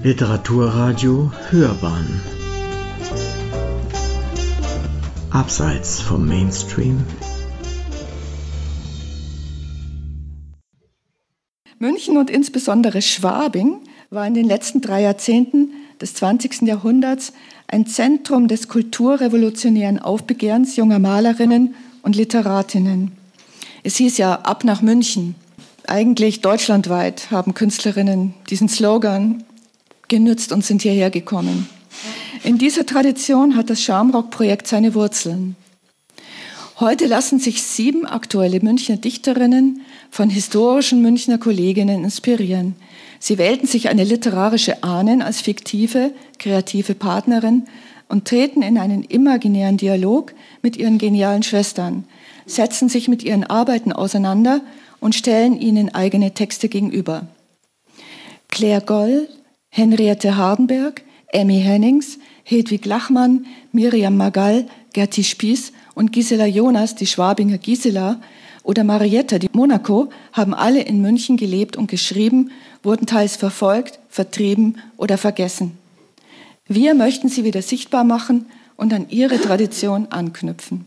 Literaturradio Hörbahn Abseits vom Mainstream München und insbesondere Schwabing war in den letzten drei Jahrzehnten des 20. Jahrhunderts ein Zentrum des kulturrevolutionären Aufbegehrens junger Malerinnen und Literatinnen. Es hieß ja ab nach München. Eigentlich deutschlandweit haben Künstlerinnen diesen Slogan genützt und sind hierher gekommen. In dieser Tradition hat das Schamrock-Projekt seine Wurzeln. Heute lassen sich sieben aktuelle Münchner Dichterinnen von historischen Münchner Kolleginnen inspirieren. Sie wählten sich eine literarische Ahnen als fiktive, kreative Partnerin und treten in einen imaginären Dialog mit ihren genialen Schwestern, setzen sich mit ihren Arbeiten auseinander und stellen ihnen eigene Texte gegenüber. Claire Goll, Henriette Hardenberg, Emmy Hennings, Hedwig Lachmann, Miriam Magall, Gerti Spieß und Gisela Jonas, die Schwabinger Gisela, oder Marietta, die Monaco, haben alle in München gelebt und geschrieben, wurden teils verfolgt, vertrieben oder vergessen. Wir möchten sie wieder sichtbar machen und an ihre Tradition anknüpfen.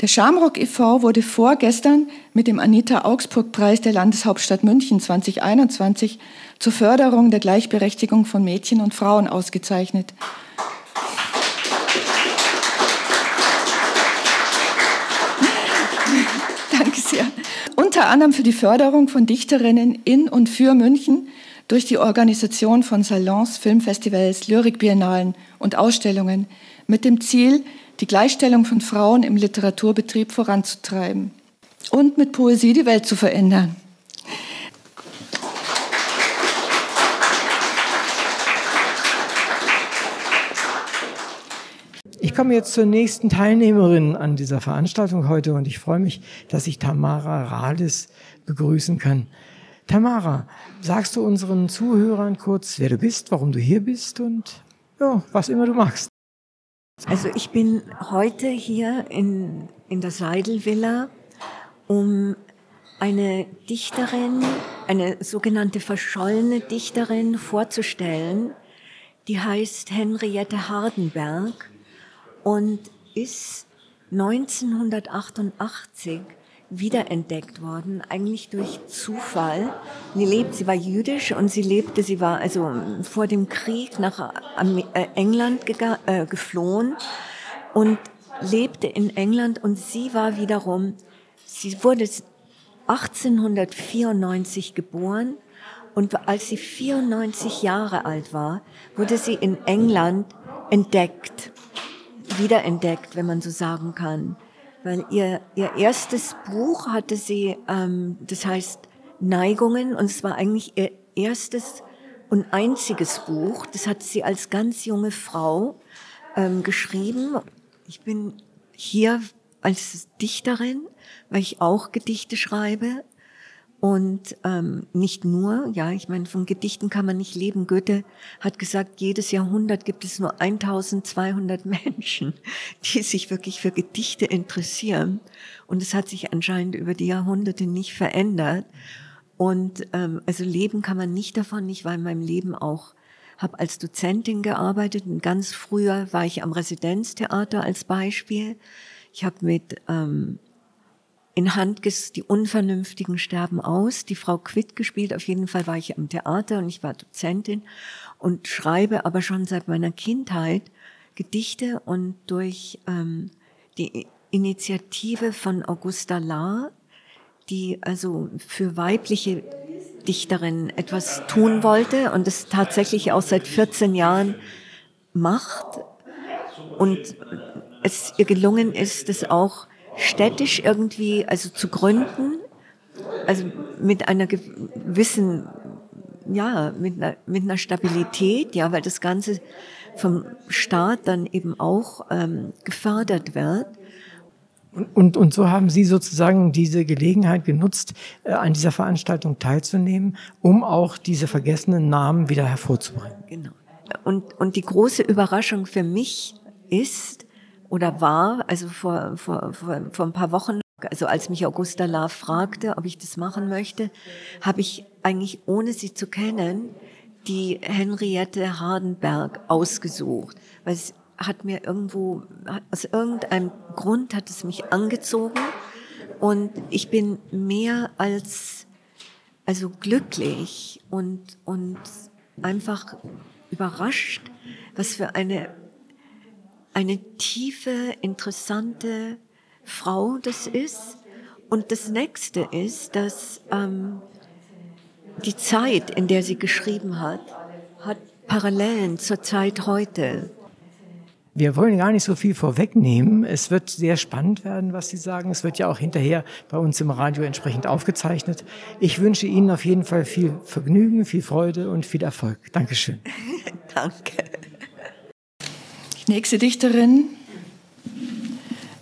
Der Schamrock e.V. wurde vorgestern mit dem Anita Augsburg Preis der Landeshauptstadt München 2021 zur Förderung der Gleichberechtigung von Mädchen und Frauen ausgezeichnet. Danke sehr. Unter anderem für die Förderung von Dichterinnen in und für München durch die Organisation von Salons, Filmfestivals, Lyrikbiennalen und Ausstellungen mit dem Ziel, die Gleichstellung von Frauen im Literaturbetrieb voranzutreiben und mit Poesie die Welt zu verändern. Ich komme jetzt zur nächsten Teilnehmerin an dieser Veranstaltung heute und ich freue mich, dass ich Tamara Rades begrüßen kann. Tamara, sagst du unseren Zuhörern kurz, wer du bist, warum du hier bist und ja, was immer du magst? Also ich bin heute hier in, in der Seidelvilla, um eine Dichterin, eine sogenannte verschollene Dichterin vorzustellen, die heißt Henriette Hardenberg und ist 1988 wiederentdeckt worden, eigentlich durch Zufall. Sie lebt, sie war jüdisch und sie lebte, sie war also vor dem Krieg nach äh, England äh, geflohen und lebte in England und sie war wiederum, sie wurde 1894 geboren und als sie 94 Jahre alt war, wurde sie in England entdeckt, wiederentdeckt, wenn man so sagen kann weil ihr, ihr erstes Buch hatte sie, ähm, das heißt Neigungen, und es war eigentlich ihr erstes und einziges Buch. Das hat sie als ganz junge Frau ähm, geschrieben. Ich bin hier als Dichterin, weil ich auch Gedichte schreibe und ähm, nicht nur, ja, ich meine, von Gedichten kann man nicht leben. Goethe hat gesagt, jedes Jahrhundert gibt es nur 1200 Menschen, die sich wirklich für Gedichte interessieren. Und es hat sich anscheinend über die Jahrhunderte nicht verändert. Und ähm, also leben kann man nicht davon. Ich war in meinem Leben auch, habe als Dozentin gearbeitet. Und ganz früher war ich am Residenztheater als Beispiel. Ich habe mit ähm, in Handges Die Unvernünftigen sterben aus, die Frau Quitt gespielt. Auf jeden Fall war ich am Theater und ich war Dozentin und schreibe aber schon seit meiner Kindheit Gedichte und durch ähm, die Initiative von Augusta Lahr, die also für weibliche Dichterinnen etwas tun wollte und es tatsächlich auch seit 14 Jahren macht und es ihr gelungen ist, das auch städtisch irgendwie, also zu gründen, also mit einer gewissen, ja, mit einer, mit einer Stabilität, ja, weil das Ganze vom Staat dann eben auch ähm, gefördert wird. Und, und so haben Sie sozusagen diese Gelegenheit genutzt, äh, an dieser Veranstaltung teilzunehmen, um auch diese vergessenen Namen wieder hervorzubringen. Genau. Und, und die große Überraschung für mich ist, oder war, also vor, vor, vor, vor ein paar Wochen Also als mich Augusta Love fragte, ob ich das machen möchte, habe ich eigentlich, ohne sie zu kennen, die Henriette Hardenberg ausgesucht, weil es hat mir irgendwo, aus irgendeinem Grund hat es mich angezogen. Und ich bin mehr als, also glücklich und, und einfach überrascht, was für eine, eine tiefe, interessante Frau das ist. Und das nächste ist, dass ähm, die Zeit, in der sie geschrieben hat, hat Parallelen zur Zeit heute. Wir wollen gar nicht so viel vorwegnehmen. Es wird sehr spannend werden, was Sie sagen. Es wird ja auch hinterher bei uns im Radio entsprechend aufgezeichnet. Ich wünsche Ihnen auf jeden Fall viel Vergnügen, viel Freude und viel Erfolg. Dankeschön. Danke. Nächste Dichterin,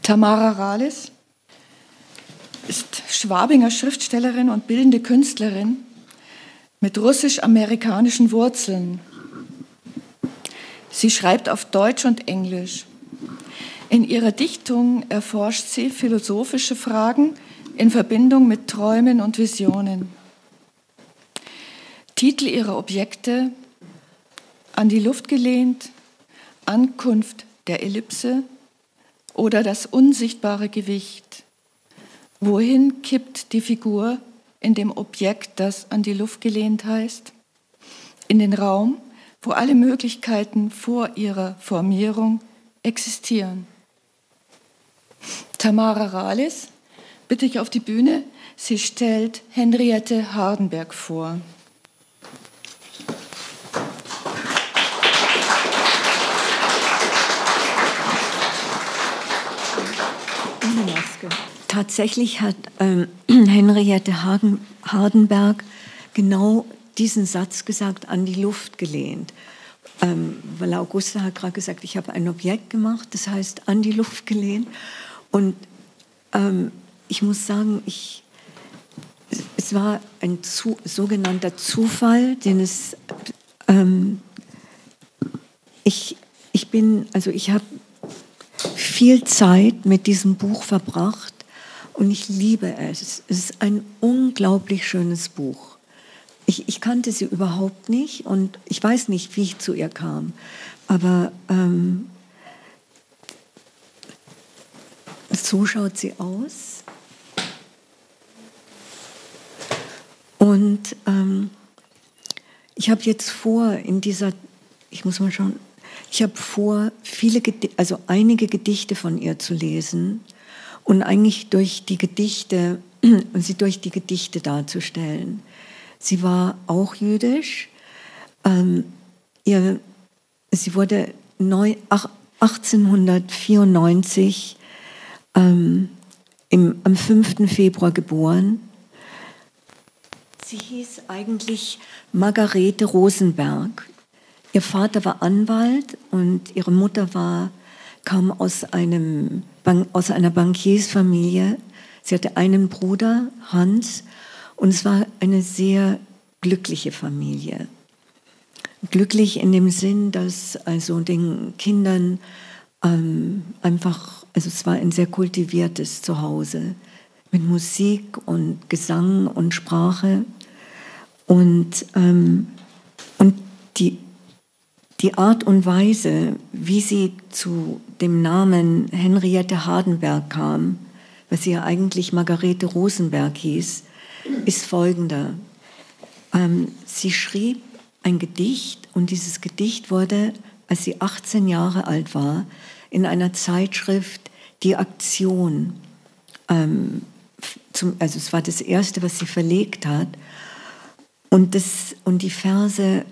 Tamara Rales, ist Schwabinger Schriftstellerin und bildende Künstlerin mit russisch-amerikanischen Wurzeln. Sie schreibt auf Deutsch und Englisch. In ihrer Dichtung erforscht sie philosophische Fragen in Verbindung mit Träumen und Visionen. Titel ihrer Objekte An die Luft gelehnt, Ankunft der Ellipse oder das unsichtbare Gewicht. Wohin kippt die Figur in dem Objekt, das an die Luft gelehnt heißt, in den Raum, wo alle Möglichkeiten vor ihrer Formierung existieren. Tamara Rales bitte ich auf die Bühne. Sie stellt Henriette Hardenberg vor. Tatsächlich hat ähm, Henriette Hagen, Hardenberg genau diesen Satz gesagt, an die Luft gelehnt. Ähm, weil Augusta hat gerade gesagt, ich habe ein Objekt gemacht, das heißt an die Luft gelehnt. Und ähm, ich muss sagen, ich, es war ein zu, sogenannter Zufall, den es, ähm, ich, ich bin, also ich habe viel Zeit mit diesem Buch verbracht und ich liebe es. Es ist ein unglaublich schönes Buch. Ich, ich kannte sie überhaupt nicht und ich weiß nicht, wie ich zu ihr kam. Aber ähm, so schaut sie aus. Und ähm, ich habe jetzt vor, in dieser, ich muss mal schauen, ich habe vor, viele, also einige Gedichte von ihr zu lesen und eigentlich durch die Gedichte, sie durch die Gedichte darzustellen. Sie war auch jüdisch. Ähm, ihr, sie wurde neu, ach, 1894 ähm, im, am 5. Februar geboren. Sie hieß eigentlich Margarete Rosenberg. Ihr Vater war Anwalt und ihre Mutter war, kam aus einem aus einer Bankiersfamilie. Sie hatte einen Bruder, Hans, und es war eine sehr glückliche Familie. Glücklich in dem Sinn, dass also den Kindern ähm, einfach, also es war ein sehr kultiviertes Zuhause mit Musik und Gesang und Sprache. Und, ähm, und die die Art und Weise, wie sie zu dem Namen Henriette Hardenberg kam, was sie ja eigentlich Margarete Rosenberg hieß, ist folgender. Ähm, sie schrieb ein Gedicht und dieses Gedicht wurde, als sie 18 Jahre alt war, in einer Zeitschrift Die Aktion, ähm, zum, also es war das erste, was sie verlegt hat. Und, das, und die Verse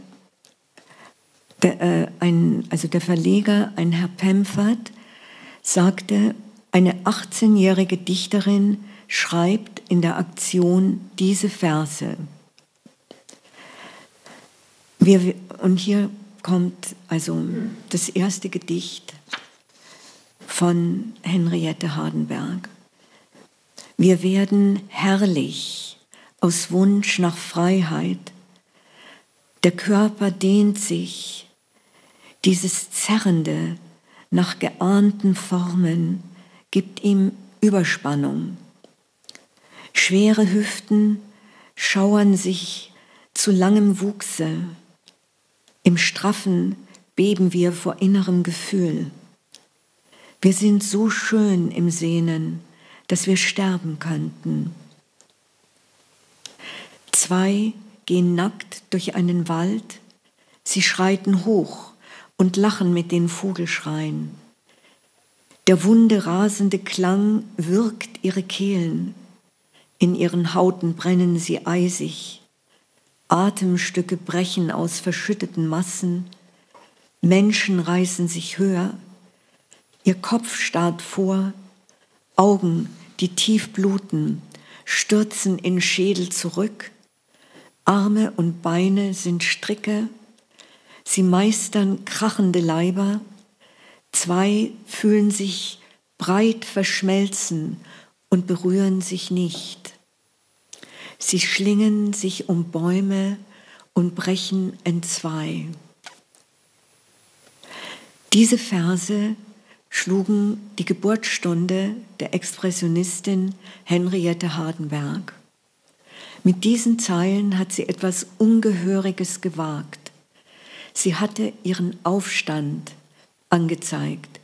der, äh, ein, also der Verleger, ein Herr Pemfert, sagte, eine 18-jährige Dichterin schreibt in der Aktion diese Verse. Wir, und hier kommt also das erste Gedicht von Henriette Hardenberg. Wir werden herrlich aus Wunsch nach Freiheit. Der Körper dehnt sich, dieses Zerrende nach geahnten Formen gibt ihm Überspannung Schwere Hüften schauern sich zu langem Wuchse. Im Straffen beben wir vor innerem Gefühl. Wir sind so schön im Sehnen, dass wir sterben könnten. Zwei gehen nackt durch einen Wald, sie schreiten hoch und lachen mit den Vogelschreien. Der wunde rasende Klang wirkt ihre Kehlen, in ihren Hauten brennen sie eisig, Atemstücke brechen aus verschütteten Massen, Menschen reißen sich höher, ihr Kopf starrt vor, Augen, die tief bluten, stürzen in Schädel zurück, Arme und Beine sind Stricke, sie meistern krachende Leiber, zwei fühlen sich breit verschmelzen und berühren sich nicht. Sie schlingen sich um Bäume und brechen entzwei. Diese Verse schlugen die Geburtsstunde der Expressionistin Henriette Hardenberg. Mit diesen Zeilen hat sie etwas Ungehöriges gewagt. Sie hatte ihren Aufstand angezeigt.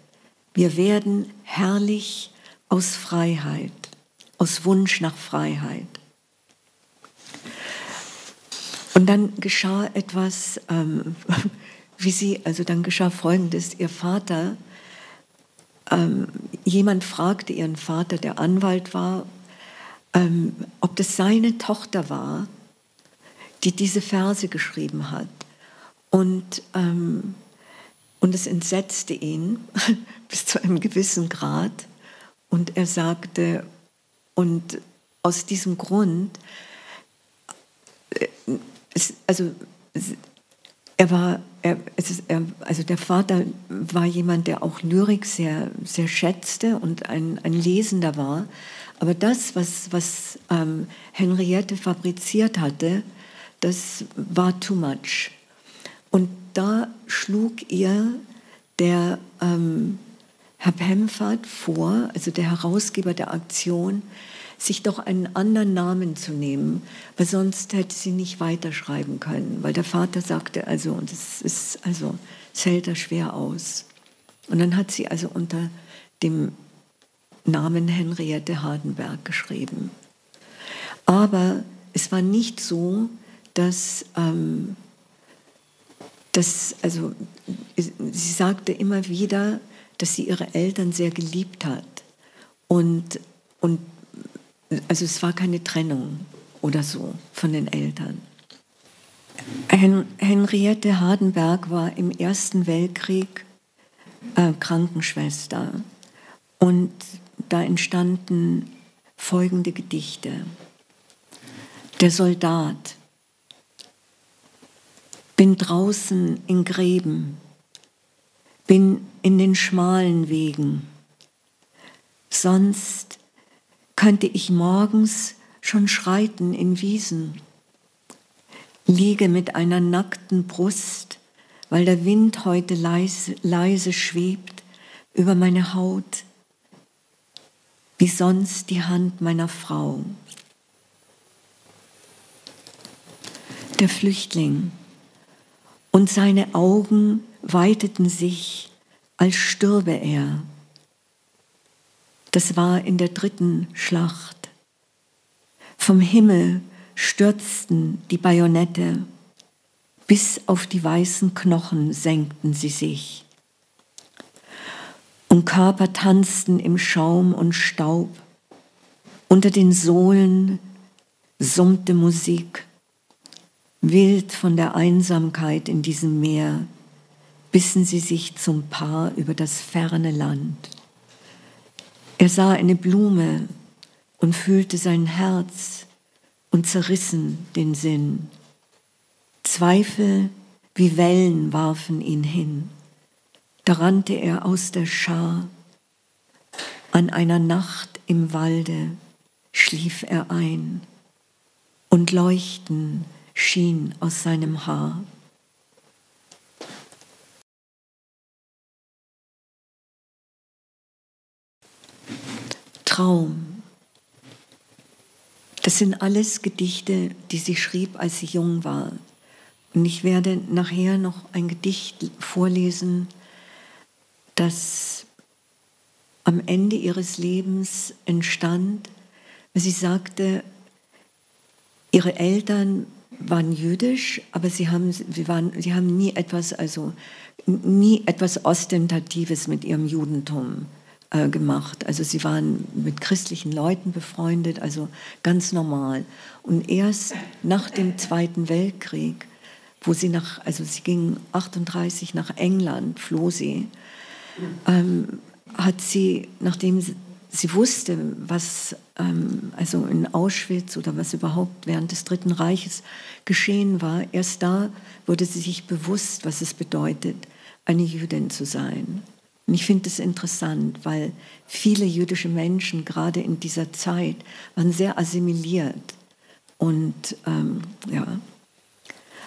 Wir werden herrlich aus Freiheit, aus Wunsch nach Freiheit. Und dann geschah etwas, ähm, wie sie, also dann geschah Folgendes, ihr Vater, ähm, jemand fragte ihren Vater, der Anwalt war, ähm, ob das seine Tochter war, die diese Verse geschrieben hat. Und, ähm, und es entsetzte ihn bis zu einem gewissen Grad. Und er sagte, und aus diesem Grund, äh, also er war, er, ist, er, also der Vater war jemand, der auch Lyrik sehr, sehr schätzte und ein, ein Lesender war. Aber das, was, was ähm, Henriette fabriziert hatte, das war too much. Und da schlug ihr der ähm, Herr Pemfert vor, also der Herausgeber der Aktion, sich doch einen anderen Namen zu nehmen, weil sonst hätte sie nicht weiterschreiben können, weil der Vater sagte, also, und es ist, also, es hält da schwer aus. Und dann hat sie also unter dem Namen Henriette Hardenberg geschrieben. Aber es war nicht so, dass, ähm, dass also, sie sagte immer wieder, dass sie ihre Eltern sehr geliebt hat. Und, und also es war keine Trennung oder so von den Eltern. Hen Henriette Hardenberg war im Ersten Weltkrieg äh, Krankenschwester und da entstanden folgende Gedichte. Der Soldat. Bin draußen in Gräben, bin in den schmalen Wegen. Sonst könnte ich morgens schon schreiten in Wiesen, liege mit einer nackten Brust, weil der Wind heute leise, leise schwebt über meine Haut, wie sonst die Hand meiner Frau. Der Flüchtling und seine Augen weiteten sich, als stürbe er. Das war in der dritten Schlacht. Vom Himmel stürzten die Bajonette, bis auf die weißen Knochen senkten sie sich. Und Körper tanzten im Schaum und Staub. Unter den Sohlen summte Musik, wild von der Einsamkeit in diesem Meer, bissen sie sich zum Paar über das ferne Land. Er sah eine Blume und fühlte sein Herz und zerrissen den Sinn. Zweifel wie Wellen warfen ihn hin. Da rannte er aus der Schar. An einer Nacht im Walde schlief er ein und Leuchten schien aus seinem Haar. Traum. Es sind alles Gedichte, die sie schrieb, als sie jung war. Und ich werde nachher noch ein Gedicht vorlesen, das am Ende ihres Lebens entstand. Sie sagte, ihre Eltern waren jüdisch, aber sie haben, sie waren, sie haben nie etwas, also nie etwas Ostentatives mit ihrem Judentum äh, gemacht. Also sie waren mit christlichen Leuten befreundet, also ganz normal. Und erst nach dem Zweiten Weltkrieg, wo sie nach, also sie ging 38 nach England, floh sie, ähm, hat sie, nachdem sie, wusste, was ähm, also in Auschwitz oder was überhaupt während des Dritten Reiches geschehen war, erst da wurde sie sich bewusst, was es bedeutet, eine Jüdin zu sein. Und ich finde es interessant, weil viele jüdische Menschen gerade in dieser Zeit waren sehr assimiliert. Und ähm, ja,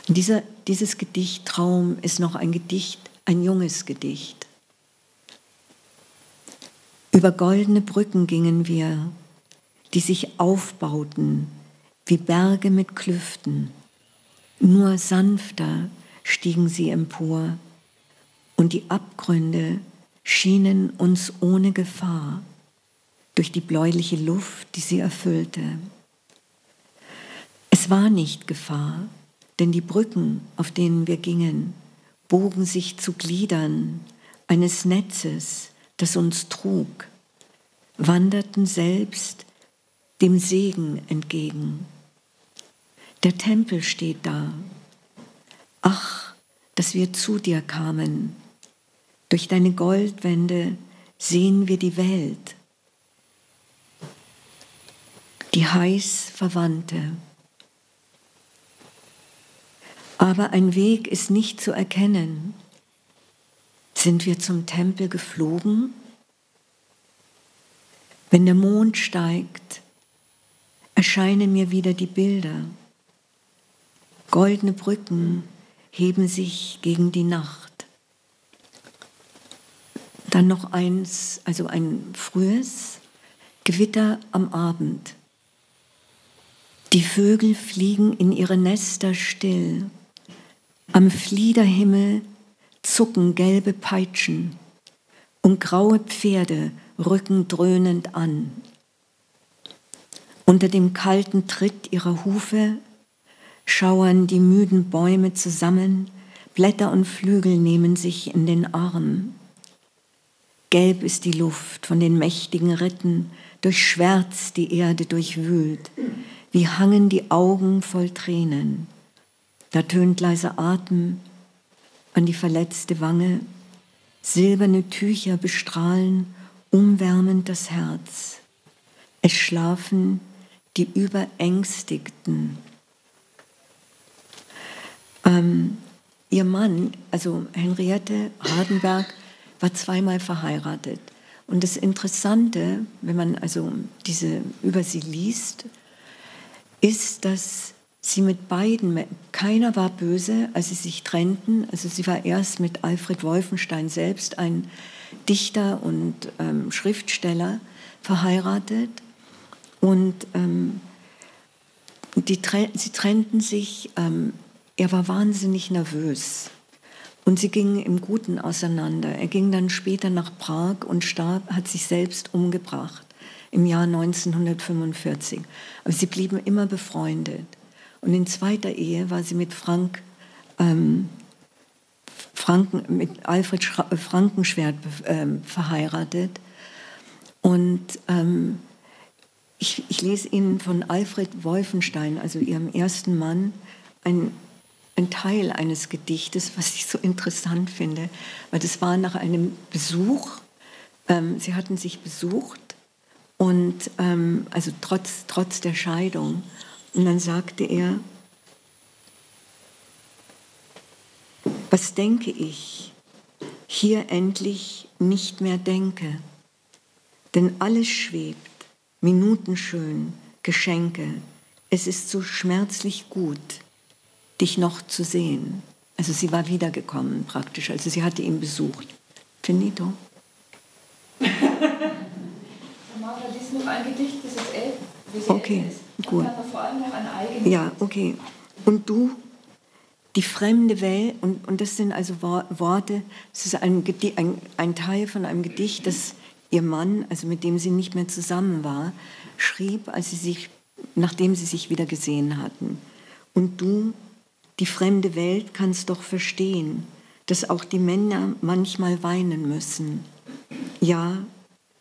und dieser, dieses Gedicht Traum ist noch ein Gedicht, ein junges Gedicht. Über goldene Brücken gingen wir, die sich aufbauten wie Berge mit Klüften. Nur sanfter stiegen sie empor und die Abgründe schienen uns ohne Gefahr durch die bläuliche Luft, die sie erfüllte. Es war nicht Gefahr, denn die Brücken, auf denen wir gingen, bogen sich zu Gliedern eines Netzes, das uns trug, wanderten selbst dem Segen entgegen. Der Tempel steht da. Ach, dass wir zu dir kamen. Durch deine Goldwände sehen wir die Welt, die heiß Verwandte. Aber ein Weg ist nicht zu erkennen. Sind wir zum Tempel geflogen? Wenn der Mond steigt, erscheinen mir wieder die Bilder. Goldene Brücken heben sich gegen die Nacht. Dann noch eins, also ein frühes Gewitter am Abend. Die Vögel fliegen in ihre Nester still. Am Fliederhimmel zucken gelbe Peitschen und graue Pferde rücken dröhnend an. Unter dem kalten Tritt ihrer Hufe schauern die müden Bäume zusammen, Blätter und Flügel nehmen sich in den Arm. Gelb ist die Luft von den mächtigen Ritten, durch Schwärz die Erde durchwühlt, wie hangen die Augen voll Tränen. Da tönt leiser Atem an die verletzte Wange, silberne Tücher bestrahlen umwärmend das Herz. Es schlafen die Überängstigten. Ähm, ihr Mann, also Henriette Hardenberg, war zweimal verheiratet. Und das Interessante, wenn man also diese über sie liest, ist, dass sie mit beiden, keiner war böse, als sie sich trennten. Also sie war erst mit Alfred Wolfenstein selbst ein Dichter und ähm, Schriftsteller verheiratet und ähm, die, sie trennten sich. Ähm, er war wahnsinnig nervös und sie gingen im Guten auseinander. Er ging dann später nach Prag und starb, hat sich selbst umgebracht im Jahr 1945. Aber sie blieben immer befreundet. Und in zweiter Ehe war sie mit Frank ähm, Franken, mit Alfred äh, Frankenschwert äh, verheiratet. Und ähm, ich, ich, lese Ihnen von Alfred Wolfenstein, also Ihrem ersten Mann, ein, ein Teil eines Gedichtes, was ich so interessant finde, weil das war nach einem Besuch. Ähm, sie hatten sich besucht und ähm, also trotz, trotz der Scheidung. Und dann sagte er, Was denke ich? Hier endlich nicht mehr denke. Denn alles schwebt, minutenschön, Geschenke. Es ist so schmerzlich gut, dich noch zu sehen. Also sie war wiedergekommen praktisch, also sie hatte ihn besucht. Finito. Tamara, lies noch ein Gedicht, das ist elf. Okay. Gut. vor allem noch an eigene. Ja, okay. Und du? Die fremde Welt, und, und das sind also Worte, das ist ein, ein, ein Teil von einem Gedicht, das ihr Mann, also mit dem sie nicht mehr zusammen war, schrieb, als sie sich, nachdem sie sich wieder gesehen hatten. Und du, die fremde Welt, kannst doch verstehen, dass auch die Männer manchmal weinen müssen. Ja,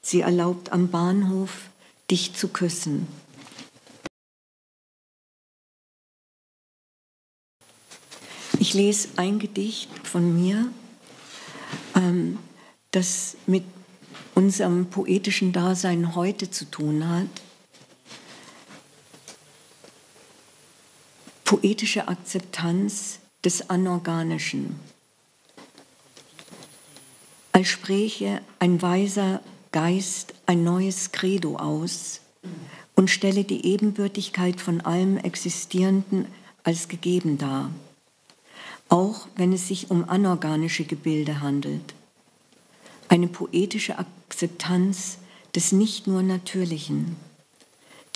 sie erlaubt am Bahnhof, dich zu küssen. Ich lese ein Gedicht von mir, ähm, das mit unserem poetischen Dasein heute zu tun hat. Poetische Akzeptanz des Anorganischen. Als spräche ein weiser Geist ein neues Credo aus und stelle die Ebenbürtigkeit von allem Existierenden als gegeben dar, auch wenn es sich um anorganische Gebilde handelt. Eine poetische Akzeptanz des nicht nur Natürlichen.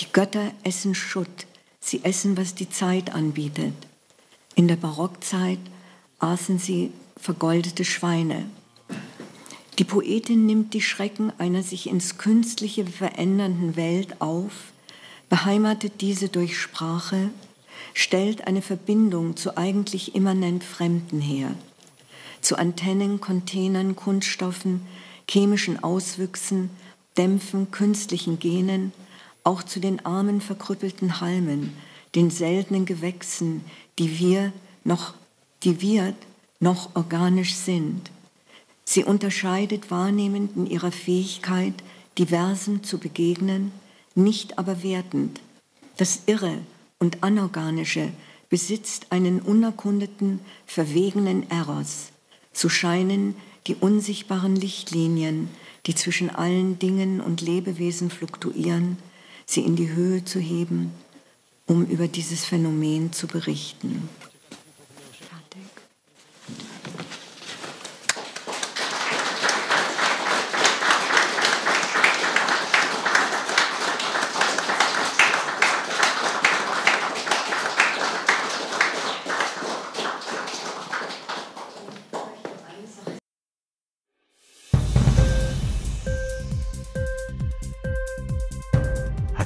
Die Götter essen Schutt, sie essen, was die Zeit anbietet. In der Barockzeit aßen sie vergoldete Schweine. Die Poetin nimmt die Schrecken einer sich ins Künstliche verändernden Welt auf, beheimatet diese durch Sprache, stellt eine Verbindung zu eigentlich immanent Fremden her, zu Antennen, Containern, Kunststoffen, chemischen Auswüchsen, Dämpfen, künstlichen Genen, auch zu den armen verkrüppelten Halmen, den seltenen Gewächsen, die wir noch, die wir noch organisch sind Sie unterscheidet wahrnehmend in ihrer Fähigkeit, diversen zu begegnen, nicht aber wertend. Das Irre und Anorganische besitzt einen unerkundeten, verwegenen Eros. Zu scheinen die unsichtbaren Lichtlinien, die zwischen allen Dingen und Lebewesen fluktuieren, sie in die Höhe zu heben, um über dieses Phänomen zu berichten.